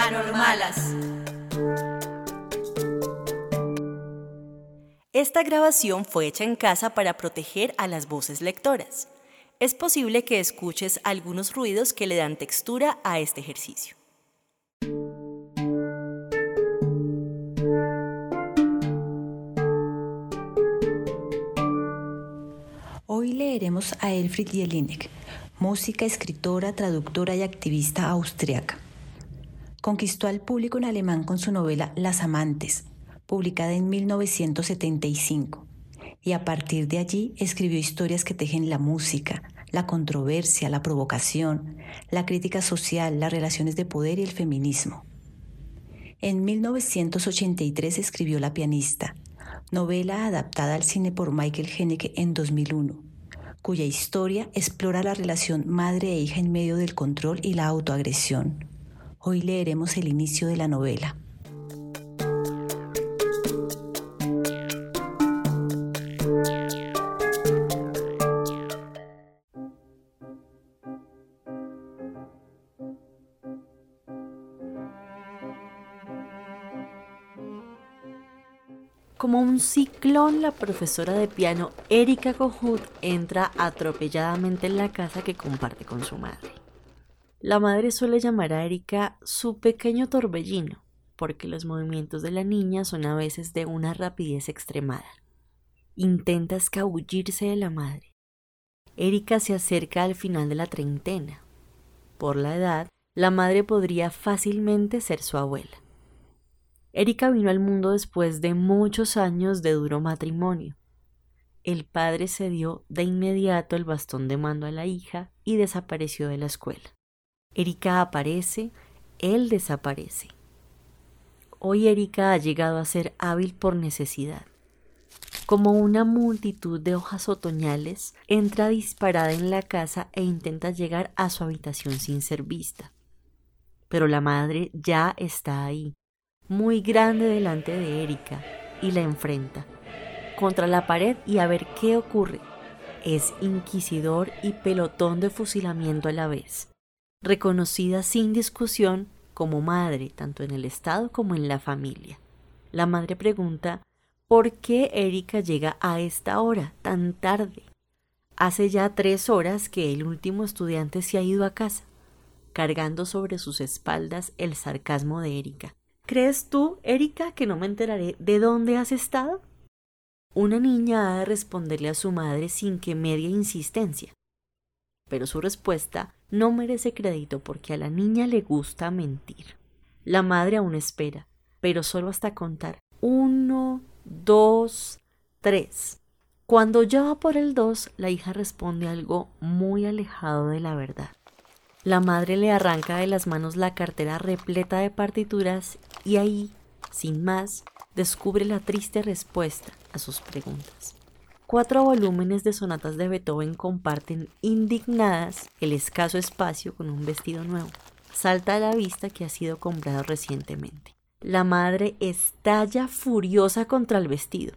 Anormalas. Esta grabación fue hecha en casa para proteger a las voces lectoras. Es posible que escuches algunos ruidos que le dan textura a este ejercicio. Hoy leeremos a Elfried Jelinek, música, escritora, traductora y activista austriaca. Conquistó al público en alemán con su novela Las Amantes, publicada en 1975, y a partir de allí escribió historias que tejen la música, la controversia, la provocación, la crítica social, las relaciones de poder y el feminismo. En 1983 escribió La pianista, novela adaptada al cine por Michael Haneke en 2001, cuya historia explora la relación madre e hija en medio del control y la autoagresión. Hoy leeremos el inicio de la novela. Como un ciclón, la profesora de piano Erika Kohut entra atropelladamente en la casa que comparte con su madre. La madre suele llamar a Erika su pequeño torbellino, porque los movimientos de la niña son a veces de una rapidez extremada. Intenta escabullirse de la madre. Erika se acerca al final de la treintena. Por la edad, la madre podría fácilmente ser su abuela. Erika vino al mundo después de muchos años de duro matrimonio. El padre se dio de inmediato el bastón de mando a la hija y desapareció de la escuela. Erika aparece, él desaparece. Hoy Erika ha llegado a ser hábil por necesidad. Como una multitud de hojas otoñales, entra disparada en la casa e intenta llegar a su habitación sin ser vista. Pero la madre ya está ahí, muy grande delante de Erika y la enfrenta contra la pared y a ver qué ocurre. Es inquisidor y pelotón de fusilamiento a la vez, reconocida sin discusión como madre tanto en el Estado como en la familia. La madre pregunta ¿por qué Erika llega a esta hora tan tarde? Hace ya tres horas que el último estudiante se ha ido a casa, cargando sobre sus espaldas el sarcasmo de Erika. ¿Crees tú, Erika, que no me enteraré de dónde has estado? Una niña ha de responderle a su madre sin que medie insistencia. Pero su respuesta no merece crédito porque a la niña le gusta mentir. La madre aún espera, pero solo hasta contar uno, dos, tres. Cuando ya va por el dos, la hija responde algo muy alejado de la verdad. La madre le arranca de las manos la cartera repleta de partituras y ahí, sin más, descubre la triste respuesta a sus preguntas. Cuatro volúmenes de sonatas de Beethoven comparten indignadas el escaso espacio con un vestido nuevo. Salta a la vista que ha sido comprado recientemente. La madre estalla furiosa contra el vestido.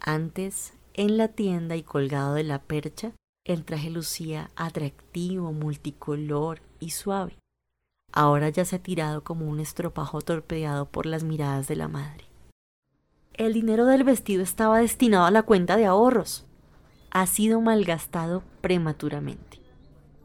Antes, en la tienda y colgado de la percha, el traje lucía atractivo, multicolor y suave. Ahora ya se ha tirado como un estropajo torpedeado por las miradas de la madre. El dinero del vestido estaba destinado a la cuenta de ahorros. Ha sido malgastado prematuramente.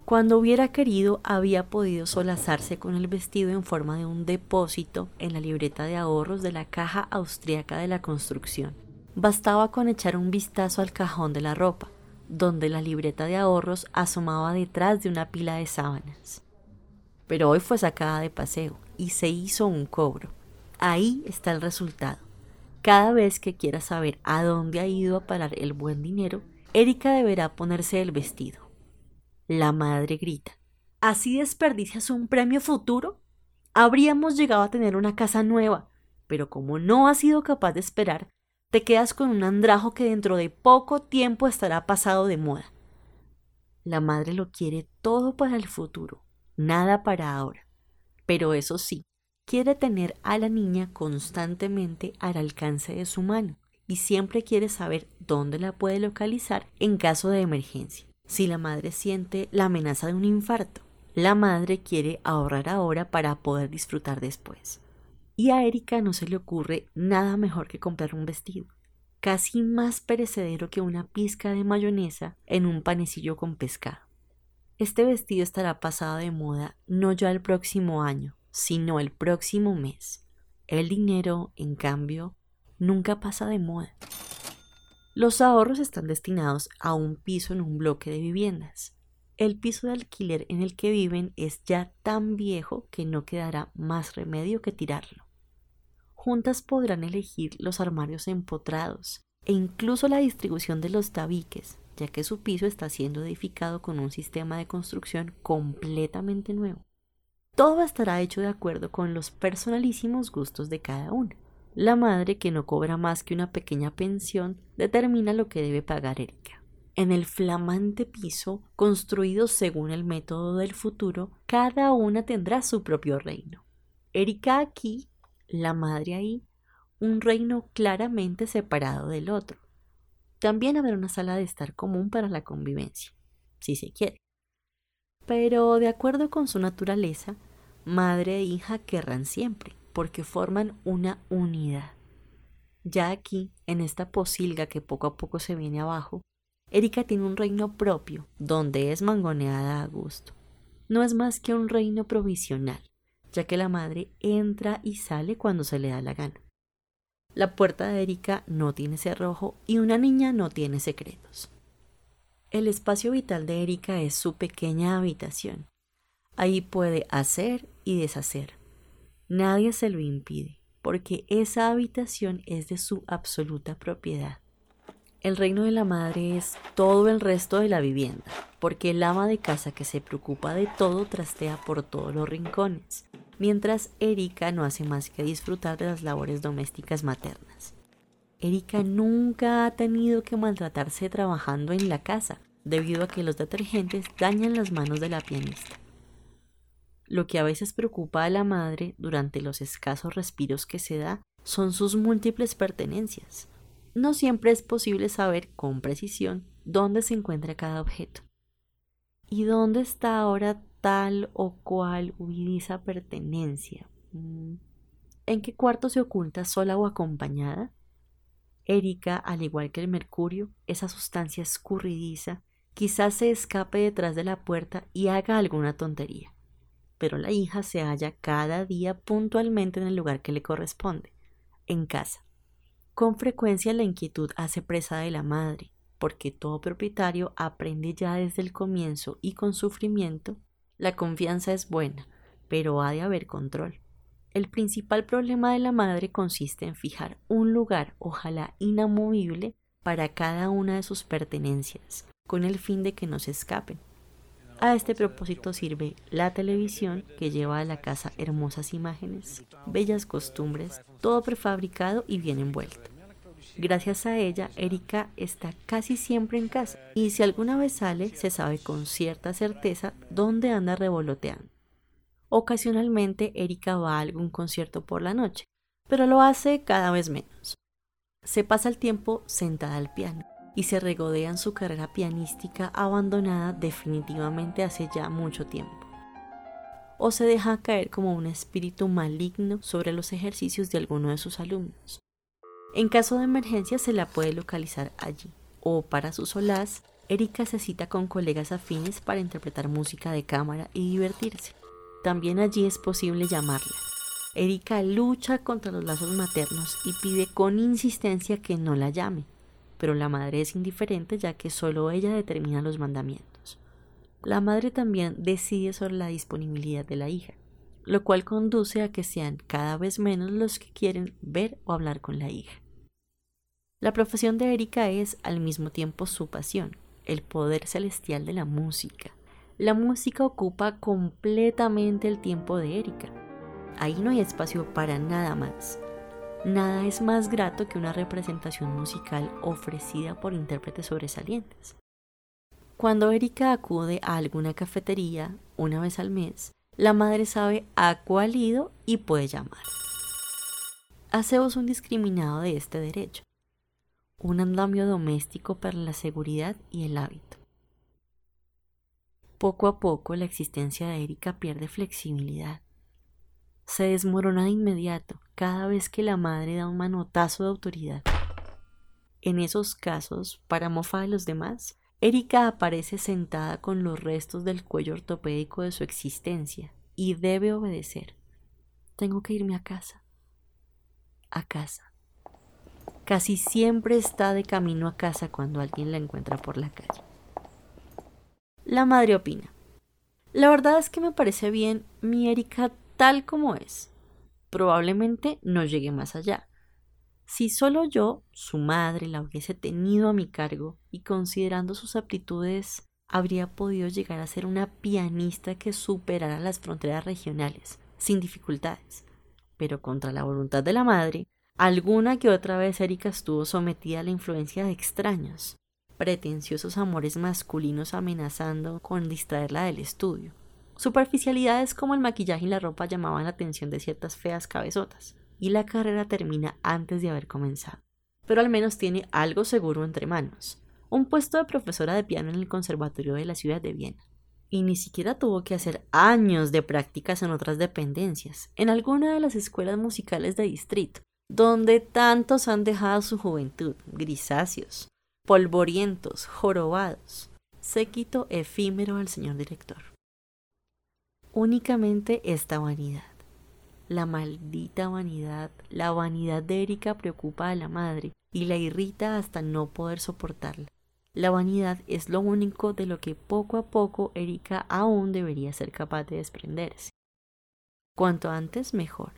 Cuando hubiera querido, había podido solazarse con el vestido en forma de un depósito en la libreta de ahorros de la Caja Austriaca de la Construcción. Bastaba con echar un vistazo al cajón de la ropa donde la libreta de ahorros asomaba detrás de una pila de sábanas. Pero hoy fue sacada de paseo y se hizo un cobro. Ahí está el resultado. Cada vez que quiera saber a dónde ha ido a parar el buen dinero, Erika deberá ponerse el vestido. La madre grita. ¿Así desperdicias un premio futuro? habríamos llegado a tener una casa nueva, pero como no has sido capaz de esperar, te quedas con un andrajo que dentro de poco tiempo estará pasado de moda. La madre lo quiere todo para el futuro, nada para ahora. Pero eso sí, quiere tener a la niña constantemente al alcance de su mano y siempre quiere saber dónde la puede localizar en caso de emergencia. Si la madre siente la amenaza de un infarto, la madre quiere ahorrar ahora para poder disfrutar después. Y a Erika no se le ocurre nada mejor que comprar un vestido, casi más perecedero que una pizca de mayonesa en un panecillo con pescado. Este vestido estará pasado de moda no ya el próximo año, sino el próximo mes. El dinero, en cambio, nunca pasa de moda. Los ahorros están destinados a un piso en un bloque de viviendas. El piso de alquiler en el que viven es ya tan viejo que no quedará más remedio que tirarlo. Juntas podrán elegir los armarios empotrados e incluso la distribución de los tabiques, ya que su piso está siendo edificado con un sistema de construcción completamente nuevo. Todo estará hecho de acuerdo con los personalísimos gustos de cada una. La madre, que no cobra más que una pequeña pensión, determina lo que debe pagar Erika. En el flamante piso, construido según el método del futuro, cada una tendrá su propio reino. Erika aquí, la madre ahí, un reino claramente separado del otro. También habrá una sala de estar común para la convivencia, si se quiere. Pero de acuerdo con su naturaleza, madre e hija querrán siempre, porque forman una unidad. Ya aquí, en esta posilga que poco a poco se viene abajo, Erika tiene un reino propio, donde es mangoneada a gusto. No es más que un reino provisional, ya que la madre entra y sale cuando se le da la gana. La puerta de Erika no tiene cerrojo y una niña no tiene secretos. El espacio vital de Erika es su pequeña habitación. Ahí puede hacer y deshacer, Nadie se lo impide, porque esa habitación es de su absoluta propiedad. El reino de la madre es todo el resto de la vivienda, porque el ama de casa que se preocupa de todo trastea por todos los rincones, mientras Erika no hace más que disfrutar de las labores domésticas maternas. Erika nunca ha tenido que maltratarse trabajando en la casa, debido a que los detergentes dañan las manos de la pianista. Lo que a veces preocupa a la madre durante los escasos respiros que se da son sus múltiples pertenencias. No siempre es posible saber con precisión dónde se encuentra cada objeto. ¿Y dónde está ahora tal o cual huidiza pertenencia? Mm, ¿En qué cuarto se oculta sola o acompañada? Erika, al igual que el mercurio, esa sustancia escurridiza, quizás se escape detrás de la puerta y haga alguna tontería pero la hija se halla cada día puntualmente en el lugar que le corresponde, en casa. Con frecuencia la inquietud hace presa de la madre, porque todo propietario aprende ya desde el comienzo y con sufrimiento, la confianza es buena, pero ha de haber control. El principal problema de la madre consiste en fijar un lugar, ojalá inamovible, para cada una de sus pertenencias, con el fin de que no se escapen. A este propósito sirve la televisión que lleva a la casa hermosas imágenes, bellas costumbres, todo prefabricado y bien envuelto. Gracias a ella, Erika está casi siempre en casa y si alguna vez sale, se sabe con cierta certeza dónde anda revoloteando. Ocasionalmente, Erika va a algún concierto por la noche, pero lo hace cada vez menos. Se pasa el tiempo sentada al piano y se regodea en su carrera pianística abandonada definitivamente hace ya mucho tiempo. O se deja caer como un espíritu maligno sobre los ejercicios de alguno de sus alumnos. En caso de emergencia se la puede localizar allí, o para su solaz, Erika se cita con colegas afines para interpretar música de cámara y divertirse. También allí es posible llamarla. Erika lucha contra los lazos maternos y pide con insistencia que no la llame, pero la madre es indiferente ya que solo ella determina los mandamientos. La madre también decide sobre la disponibilidad de la hija, lo cual conduce a que sean cada vez menos los que quieren ver o hablar con la hija. La profesión de Erika es al mismo tiempo su pasión, el poder celestial de la música. La música ocupa completamente el tiempo de Erika. Ahí no hay espacio para nada más. Nada es más grato que una representación musical ofrecida por intérpretes sobresalientes. Cuando Erika acude a alguna cafetería una vez al mes, la madre sabe a cuál ido y puede llamar. Hacemos un discriminado de este derecho, un andamio doméstico para la seguridad y el hábito. Poco a poco la existencia de Erika pierde flexibilidad. Se desmorona de inmediato cada vez que la madre da un manotazo de autoridad. En esos casos, para mofa de los demás, Erika aparece sentada con los restos del cuello ortopédico de su existencia y debe obedecer. Tengo que irme a casa. A casa. Casi siempre está de camino a casa cuando alguien la encuentra por la calle. La madre opina. La verdad es que me parece bien mi Erika tal como es. Probablemente no llegue más allá. Si solo yo, su madre, la hubiese tenido a mi cargo y considerando sus aptitudes, habría podido llegar a ser una pianista que superara las fronteras regionales, sin dificultades. Pero contra la voluntad de la madre, alguna que otra vez Erika estuvo sometida a la influencia de extraños, pretenciosos amores masculinos amenazando con distraerla del estudio. Superficialidades como el maquillaje y la ropa llamaban la atención de ciertas feas cabezotas y la carrera termina antes de haber comenzado. Pero al menos tiene algo seguro entre manos, un puesto de profesora de piano en el Conservatorio de la ciudad de Viena. Y ni siquiera tuvo que hacer años de prácticas en otras dependencias, en alguna de las escuelas musicales de distrito, donde tantos han dejado su juventud, grisáceos, polvorientos, jorobados. Séquito efímero al señor director. Únicamente esta vanidad la maldita vanidad, la vanidad de Erika preocupa a la madre y la irrita hasta no poder soportarla. La vanidad es lo único de lo que poco a poco Erika aún debería ser capaz de desprenderse. Cuanto antes mejor,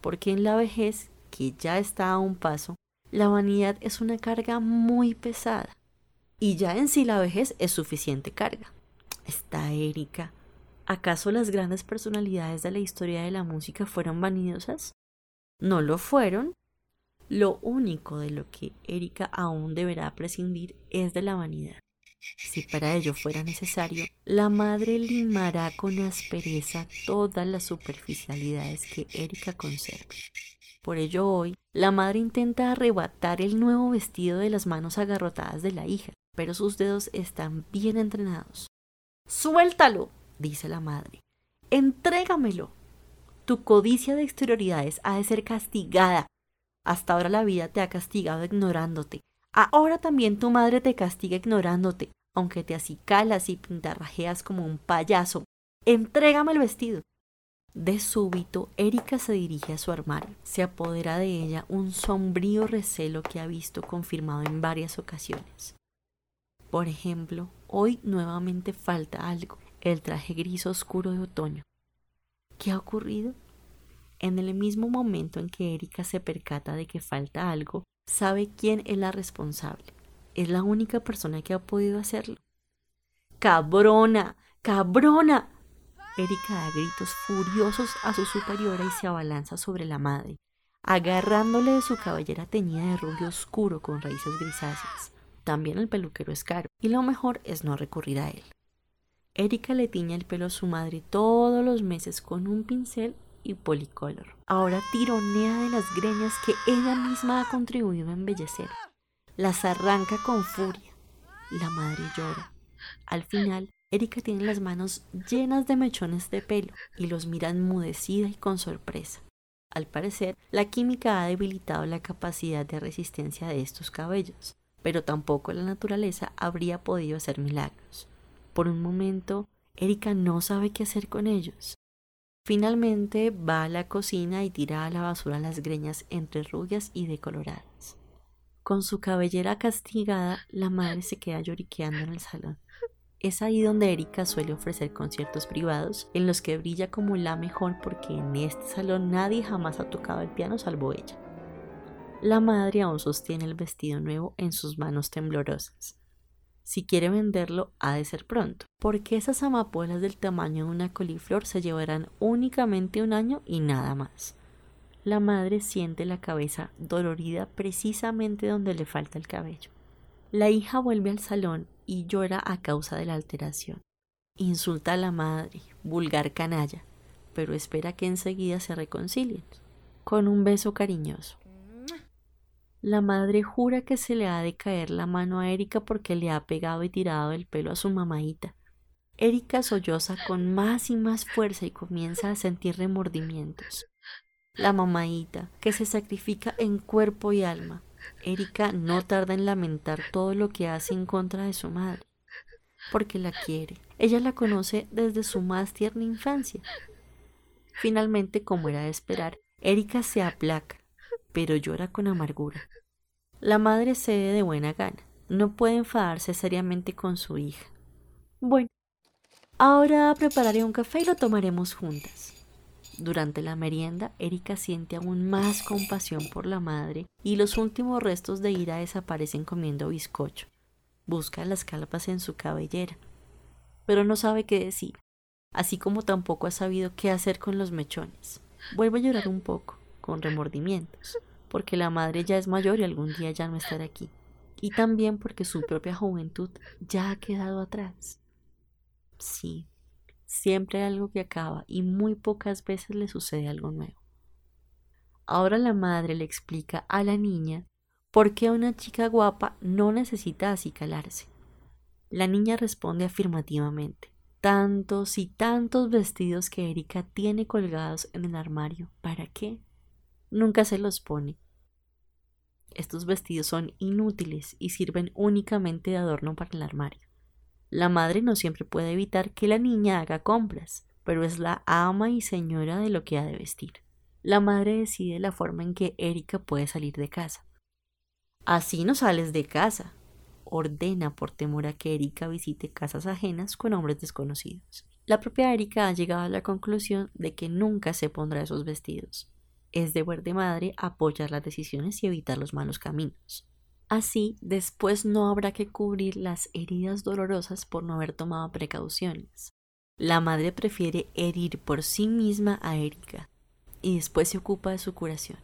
porque en la vejez, que ya está a un paso, la vanidad es una carga muy pesada. Y ya en sí la vejez es suficiente carga. Está Erika ¿Acaso las grandes personalidades de la historia de la música fueron vanidosas? No lo fueron. Lo único de lo que Erika aún deberá prescindir es de la vanidad. Si para ello fuera necesario, la madre limará con aspereza todas las superficialidades que Erika conserve. Por ello hoy, la madre intenta arrebatar el nuevo vestido de las manos agarrotadas de la hija, pero sus dedos están bien entrenados. ¡Suéltalo! Dice la madre. Entrégamelo. Tu codicia de exterioridades ha de ser castigada. Hasta ahora la vida te ha castigado ignorándote. Ahora también tu madre te castiga ignorándote, aunque te acicalas y pintarrajeas como un payaso. Entrégame el vestido. De súbito, Erika se dirige a su armario. Se apodera de ella un sombrío recelo que ha visto confirmado en varias ocasiones. Por ejemplo, hoy nuevamente falta algo el traje gris oscuro de otoño. ¿Qué ha ocurrido? En el mismo momento en que Erika se percata de que falta algo, sabe quién es la responsable. Es la única persona que ha podido hacerlo. ¡Cabrona! ¡Cabrona! Erika da gritos furiosos a su superiora y se abalanza sobre la madre, agarrándole de su cabellera teñida de rubio oscuro con raíces grisáceas. También el peluquero es caro, y lo mejor es no recurrir a él. Erika le tiña el pelo a su madre todos los meses con un pincel y policolor. Ahora tironea de las greñas que ella misma ha contribuido a embellecer. Las arranca con furia. La madre llora. Al final, Erika tiene las manos llenas de mechones de pelo y los mira enmudecida y con sorpresa. Al parecer, la química ha debilitado la capacidad de resistencia de estos cabellos, pero tampoco la naturaleza habría podido hacer milagros. Por un momento, Erika no sabe qué hacer con ellos. Finalmente va a la cocina y tira a la basura las greñas entre rubias y decoloradas. Con su cabellera castigada, la madre se queda lloriqueando en el salón. Es ahí donde Erika suele ofrecer conciertos privados en los que brilla como la mejor porque en este salón nadie jamás ha tocado el piano salvo ella. La madre aún sostiene el vestido nuevo en sus manos temblorosas. Si quiere venderlo, ha de ser pronto, porque esas amapolas del tamaño de una coliflor se llevarán únicamente un año y nada más. La madre siente la cabeza dolorida precisamente donde le falta el cabello. La hija vuelve al salón y llora a causa de la alteración. Insulta a la madre, vulgar canalla, pero espera que enseguida se reconcilien, con un beso cariñoso. La madre jura que se le ha de caer la mano a Erika porque le ha pegado y tirado el pelo a su mamaita. Erika solloza con más y más fuerza y comienza a sentir remordimientos. La mamaita, que se sacrifica en cuerpo y alma. Erika no tarda en lamentar todo lo que hace en contra de su madre, porque la quiere. Ella la conoce desde su más tierna infancia. Finalmente, como era de esperar, Erika se aplaca pero llora con amargura. La madre cede de buena gana. No puede enfadarse seriamente con su hija. Bueno, ahora prepararé un café y lo tomaremos juntas. Durante la merienda, Erika siente aún más compasión por la madre y los últimos restos de ira desaparecen comiendo bizcocho. Busca las calpas en su cabellera, pero no sabe qué decir, así como tampoco ha sabido qué hacer con los mechones. Vuelve a llorar un poco, con remordimientos, porque la madre ya es mayor y algún día ya no estará aquí, y también porque su propia juventud ya ha quedado atrás. Sí, siempre hay algo que acaba y muy pocas veces le sucede algo nuevo. Ahora la madre le explica a la niña por qué una chica guapa no necesita acicalarse. La niña responde afirmativamente. Tantos y tantos vestidos que Erika tiene colgados en el armario. ¿Para qué? Nunca se los pone. Estos vestidos son inútiles y sirven únicamente de adorno para el armario. La madre no siempre puede evitar que la niña haga compras, pero es la ama y señora de lo que ha de vestir. La madre decide la forma en que Erika puede salir de casa. Así no sales de casa, ordena por temor a que Erika visite casas ajenas con hombres desconocidos. La propia Erika ha llegado a la conclusión de que nunca se pondrá esos vestidos es deber de madre apoyar las decisiones y evitar los malos caminos. Así, después no habrá que cubrir las heridas dolorosas por no haber tomado precauciones. La madre prefiere herir por sí misma a Erika y después se ocupa de su curación.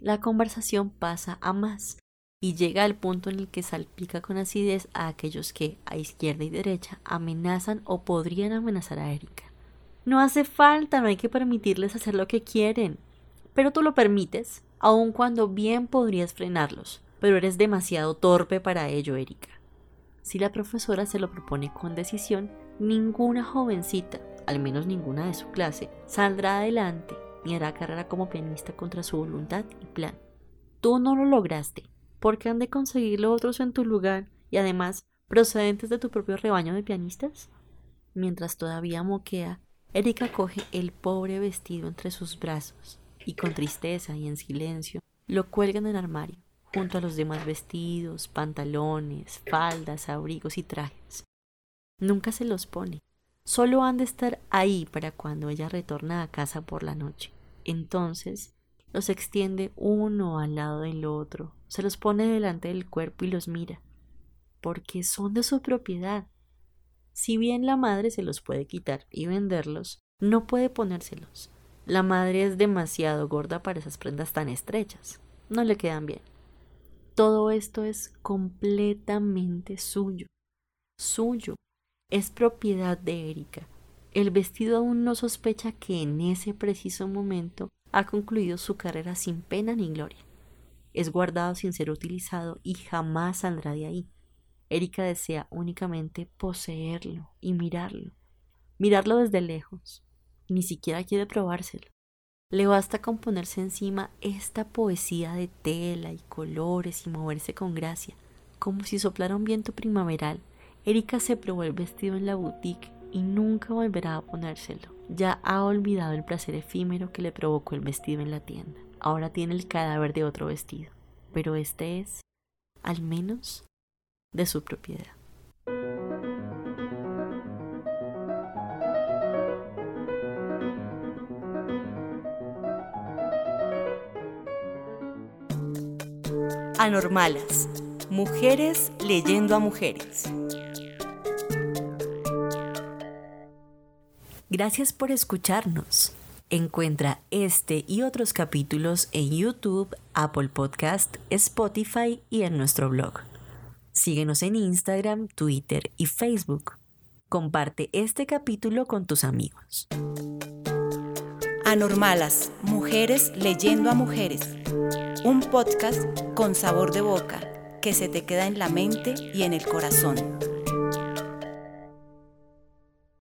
La conversación pasa a más y llega al punto en el que salpica con acidez a aquellos que, a izquierda y derecha, amenazan o podrían amenazar a Erika. No hace falta, no hay que permitirles hacer lo que quieren. Pero tú lo permites, aun cuando bien podrías frenarlos. Pero eres demasiado torpe para ello, Erika. Si la profesora se lo propone con decisión, ninguna jovencita, al menos ninguna de su clase, saldrá adelante ni hará carrera como pianista contra su voluntad y plan. Tú no lo lograste, porque han de conseguirlo otros en tu lugar y además procedentes de tu propio rebaño de pianistas. Mientras todavía moquea, Erika coge el pobre vestido entre sus brazos y con tristeza y en silencio lo cuelga en el armario, junto a los demás vestidos, pantalones, faldas, abrigos y trajes. Nunca se los pone, solo han de estar ahí para cuando ella retorna a casa por la noche. Entonces los extiende uno al lado del otro, se los pone delante del cuerpo y los mira, porque son de su propiedad si bien la madre se los puede quitar y venderlos, no puede ponérselos. La madre es demasiado gorda para esas prendas tan estrechas. No le quedan bien. Todo esto es completamente suyo. Suyo. Es propiedad de Erika. El vestido aún no sospecha que en ese preciso momento ha concluido su carrera sin pena ni gloria. Es guardado sin ser utilizado y jamás saldrá de ahí. Erika desea únicamente poseerlo y mirarlo, mirarlo desde lejos. Ni siquiera quiere probárselo. Le basta con ponerse encima esta poesía de tela y colores y moverse con gracia, como si soplara un viento primaveral. Erika se probó el vestido en la boutique y nunca volverá a ponérselo. Ya ha olvidado el placer efímero que le provocó el vestido en la tienda. Ahora tiene el cadáver de otro vestido. Pero este es, al menos, de su propiedad. Anormalas. Mujeres leyendo a mujeres. Gracias por escucharnos. Encuentra este y otros capítulos en YouTube, Apple Podcast, Spotify y en nuestro blog. Síguenos en Instagram, Twitter y Facebook. Comparte este capítulo con tus amigos. Anormalas, mujeres leyendo a mujeres. Un podcast con sabor de boca que se te queda en la mente y en el corazón.